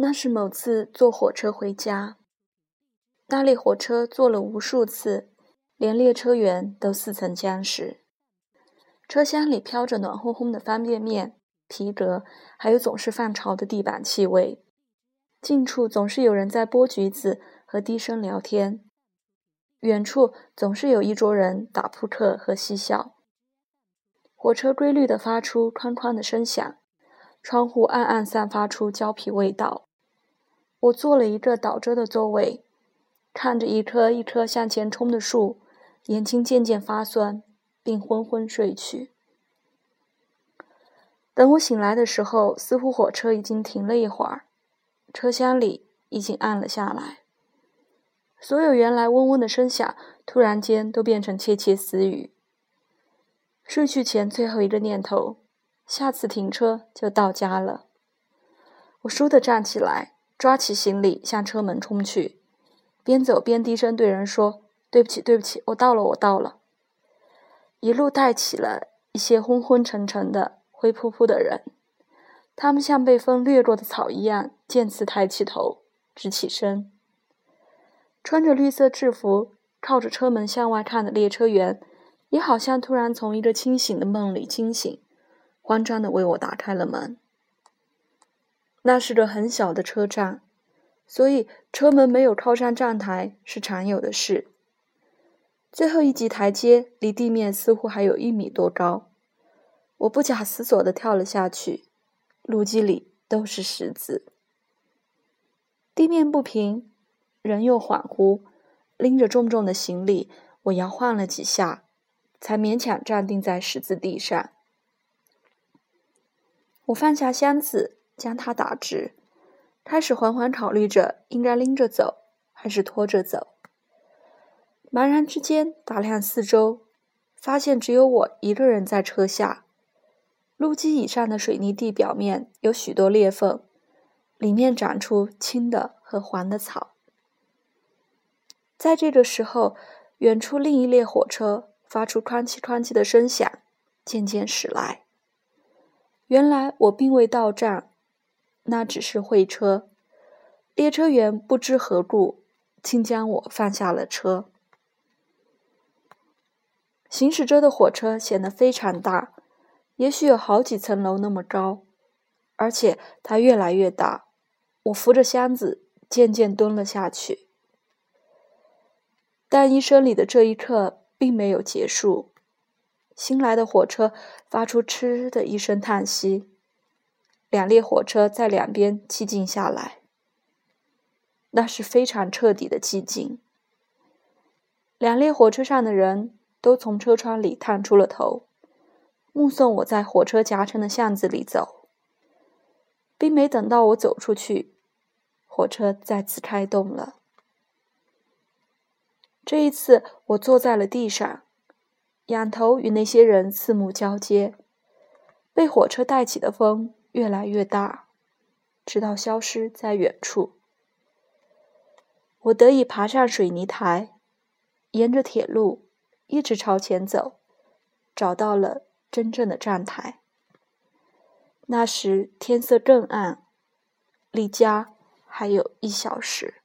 那是某次坐火车回家，那列火车坐了无数次，连列车员都似曾相识。车厢里飘着暖烘烘的方便面、皮革，还有总是泛潮的地板气味。近处总是有人在剥橘子和低声聊天，远处总是有一桌人打扑克和嬉笑。火车规律地发出哐哐的声响，窗户暗暗散发出胶皮味道。我坐了一个倒着的座位，看着一棵一棵向前冲的树，眼睛渐渐发酸，并昏昏睡去。等我醒来的时候，似乎火车已经停了一会儿，车厢里已经暗了下来。所有原来嗡嗡的声响，突然间都变成窃窃私语。睡去前最后一个念头：下次停车就到家了。我倏地站起来。抓起行李向车门冲去，边走边低声对人说：“对不起，对不起，我到了，我到了。”一路带起了一些昏昏沉沉的、灰扑扑的人，他们像被风掠过的草一样，渐次抬起头，直起身。穿着绿色制服、靠着车门向外看的列车员，也好像突然从一个清醒的梦里惊醒，慌张地为我打开了门。那是个很小的车站，所以车门没有靠上站台是常有的事。最后一级台阶离地面似乎还有一米多高，我不假思索地跳了下去，路基里都是石子。地面不平，人又恍惚，拎着重重的行李，我摇晃了几下，才勉强站定在石子地上。我放下箱子。将它打直，开始缓缓考虑着应该拎着走还是拖着走。茫然之间，打量四周，发现只有我一个人在车下。路基以上的水泥地表面有许多裂缝，里面长出青的和黄的草。在这个时候，远处另一列火车发出哐叽哐叽的声响，渐渐驶来。原来我并未到站。那只是会车，列车员不知何故，竟将我放下了车。行驶着的火车显得非常大，也许有好几层楼那么高，而且它越来越大。我扶着箱子，渐渐蹲了下去。但医生里的这一刻并没有结束，新来的火车发出“嗤”的一声叹息。两列火车在两边寂静下来，那是非常彻底的寂静。两列火车上的人都从车窗里探出了头，目送我在火车夹层的巷子里走，并没等到我走出去，火车再次开动了。这一次，我坐在了地上，仰头与那些人四目交接，被火车带起的风。越来越大，直到消失在远处。我得以爬上水泥台，沿着铁路一直朝前走，找到了真正的站台。那时天色更暗，离家还有一小时。